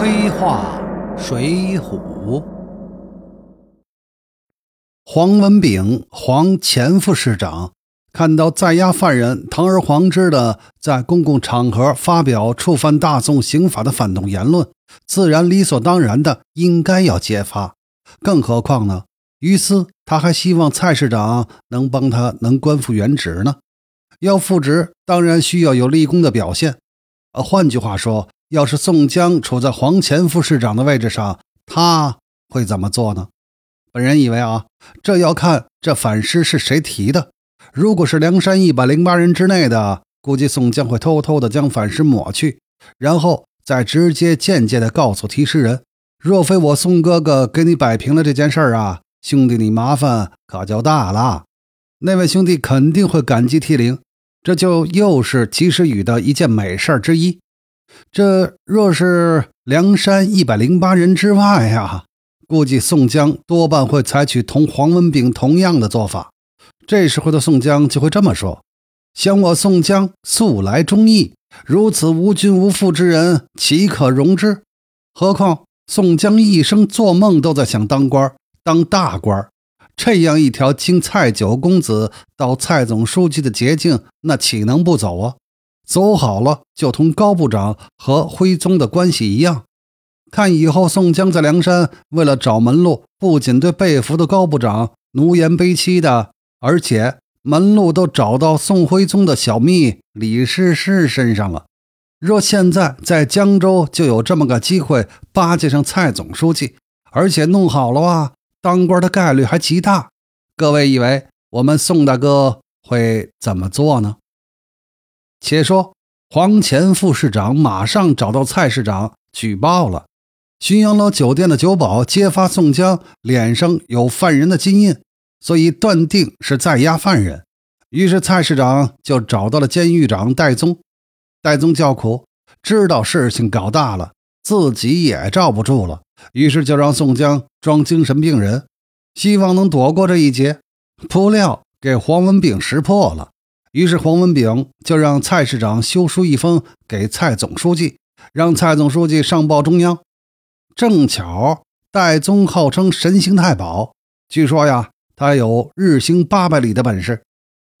黑话水浒，黄文炳，黄前副市长，看到在押犯人堂而皇之的在公共场合发表触犯大宋刑法的反动言论，自然理所当然的应该要揭发。更何况呢？于是他还希望蔡市长能帮他能官复原职呢。要复职，当然需要有立功的表现。呃，换句话说，要是宋江处在黄潜副市长的位置上，他会怎么做呢？本人以为啊，这要看这反诗是谁提的。如果是梁山一百零八人之内的，估计宋江会偷偷的将反诗抹去，然后再直接间接的告诉提诗人：若非我宋哥哥给你摆平了这件事儿啊，兄弟你麻烦可就大了。那位兄弟肯定会感激涕零。这就又是及时雨的一件美事之一。这若是梁山一百零八人之外呀，估计宋江多半会采取同黄文炳同样的做法。这时候的宋江就会这么说：“想我宋江素来忠义，如此无君无父之人，岂可容之？何况宋江一生做梦都在想当官，当大官。”这样一条经蔡九公子到蔡总书记的捷径，那岂能不走啊？走好了，就同高部长和徽宗的关系一样。看以后宋江在梁山为了找门路，不仅对被俘的高部长奴颜卑膝的，而且门路都找到宋徽宗的小秘李师师身上了。若现在在江州就有这么个机会巴结上蔡总书记，而且弄好了啊！当官的概率还极大，各位以为我们宋大哥会怎么做呢？且说黄前副市长马上找到蔡市长举报了浔阳楼酒店的酒保揭发宋江脸上有犯人的金印，所以断定是在押犯人。于是蔡市长就找到了监狱长戴宗，戴宗叫苦，知道事情搞大了，自己也罩不住了。于是就让宋江装精神病人，希望能躲过这一劫。不料给黄文炳识破了。于是黄文炳就让蔡市长修书一封给蔡总书记，让蔡总书记上报中央。正巧戴宗号称神行太保，据说呀，他有日行八百里的本事。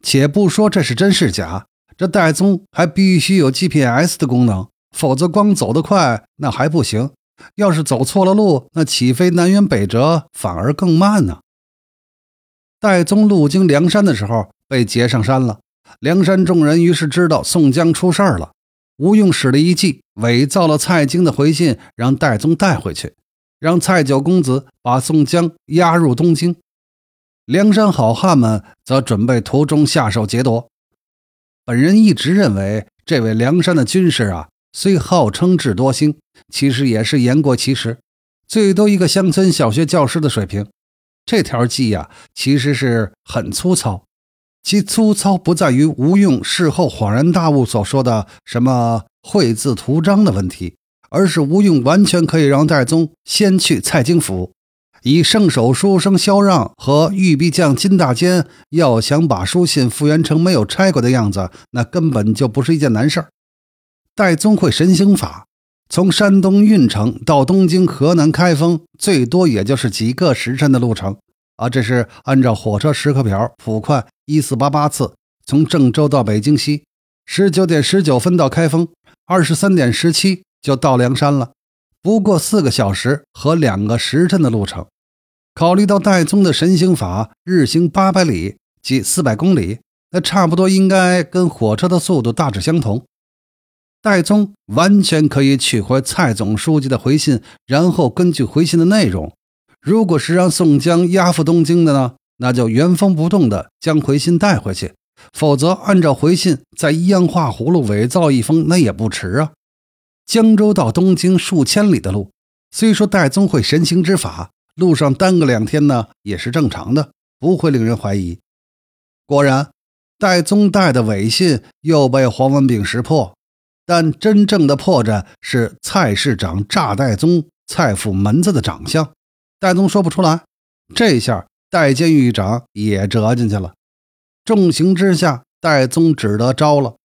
且不说这是真是假，这戴宗还必须有 GPS 的功能，否则光走得快那还不行。要是走错了路，那起飞南辕北辙反而更慢呢。戴宗路经梁山的时候被劫上山了，梁山众人于是知道宋江出事儿了。吴用使了一计，伪造了蔡京的回信，让戴宗带回去，让蔡九公子把宋江押入东京。梁山好汉们则准备途中下手劫夺。本人一直认为，这位梁山的军师啊。虽号称智多星，其实也是言过其实，最多一个乡村小学教师的水平。这条计呀，其实是很粗糙。其粗糙不在于吴用事后恍然大悟所说的什么绘字图章的问题，而是吴用完全可以让戴宗先去蔡京府，以圣手书生萧让和玉壁匠金大坚要想把书信复原成没有拆过的样子，那根本就不是一件难事儿。戴宗会神行法，从山东运城到东京河南开封，最多也就是几个时辰的路程啊！这是按照火车时刻表普快一四八八次，从郑州到北京西，十九点十九分到开封，二十三点十七就到梁山了，不过四个小时和两个时辰的路程。考虑到戴宗的神行法日行八百里，即四百公里，那差不多应该跟火车的速度大致相同。戴宗完全可以取回蔡总书记的回信，然后根据回信的内容，如果是让宋江押赴东京的呢，那就原封不动的将回信带回去；否则，按照回信再一样画葫芦伪造一封，那也不迟啊。江州到东京数千里的路，虽说戴宗会神行之法，路上耽搁两天呢，也是正常的，不会令人怀疑。果然，戴宗带的伪信又被黄文炳识破。但真正的破绽是蔡市长炸戴宗蔡府门子的长相，戴宗说不出来。这下戴监狱长也折进去了。重刑之下，戴宗只得招了。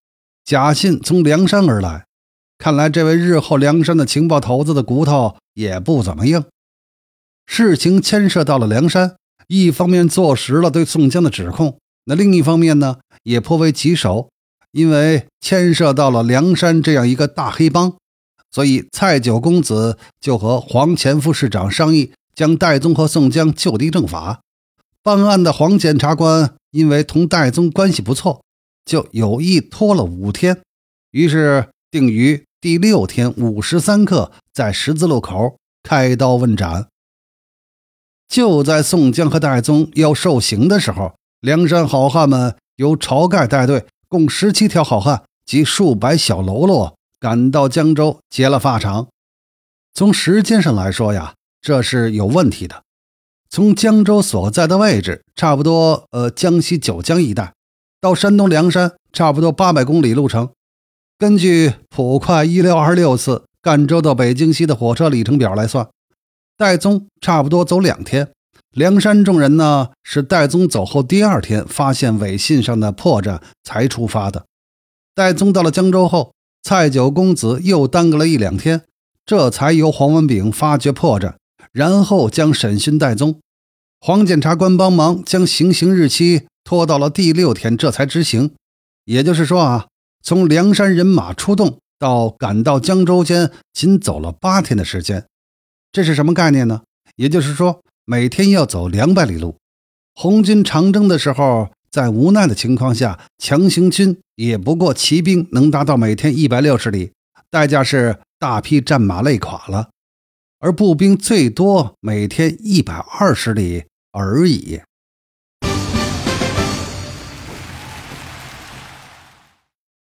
假信从梁山而来，看来这位日后梁山的情报头子的骨头也不怎么硬。事情牵涉到了梁山，一方面坐实了对宋江的指控，那另一方面呢，也颇为棘手，因为牵涉到了梁山这样一个大黑帮，所以蔡九公子就和黄前副市长商议，将戴宗和宋江就地正法。办案的黄检察官因为同戴宗关系不错，就有意拖了五天，于是定于第六天午时三刻在十字路口开刀问斩。就在宋江和戴宗要受刑的时候，梁山好汉们由晁盖带队，共十七条好汉及数百小喽啰赶到江州劫了发场。从时间上来说呀，这是有问题的。从江州所在的位置，差不多呃江西九江一带，到山东梁山，差不多八百公里路程。根据普快一六二六次赣州到北京西的火车里程表来算。戴宗差不多走两天，梁山众人呢是戴宗走后第二天发现伪信上的破绽才出发的。戴宗到了江州后，蔡九公子又耽搁了一两天，这才由黄文炳发觉破绽，然后将审讯戴宗。黄检察官帮忙将行刑日期拖到了第六天，这才执行。也就是说啊，从梁山人马出动到赶到江州间，仅走了八天的时间。这是什么概念呢？也就是说，每天要走两百里路。红军长征的时候，在无奈的情况下，强行军也不过骑兵能达到每天一百六十里，代价是大批战马累垮了；而步兵最多每天一百二十里而已。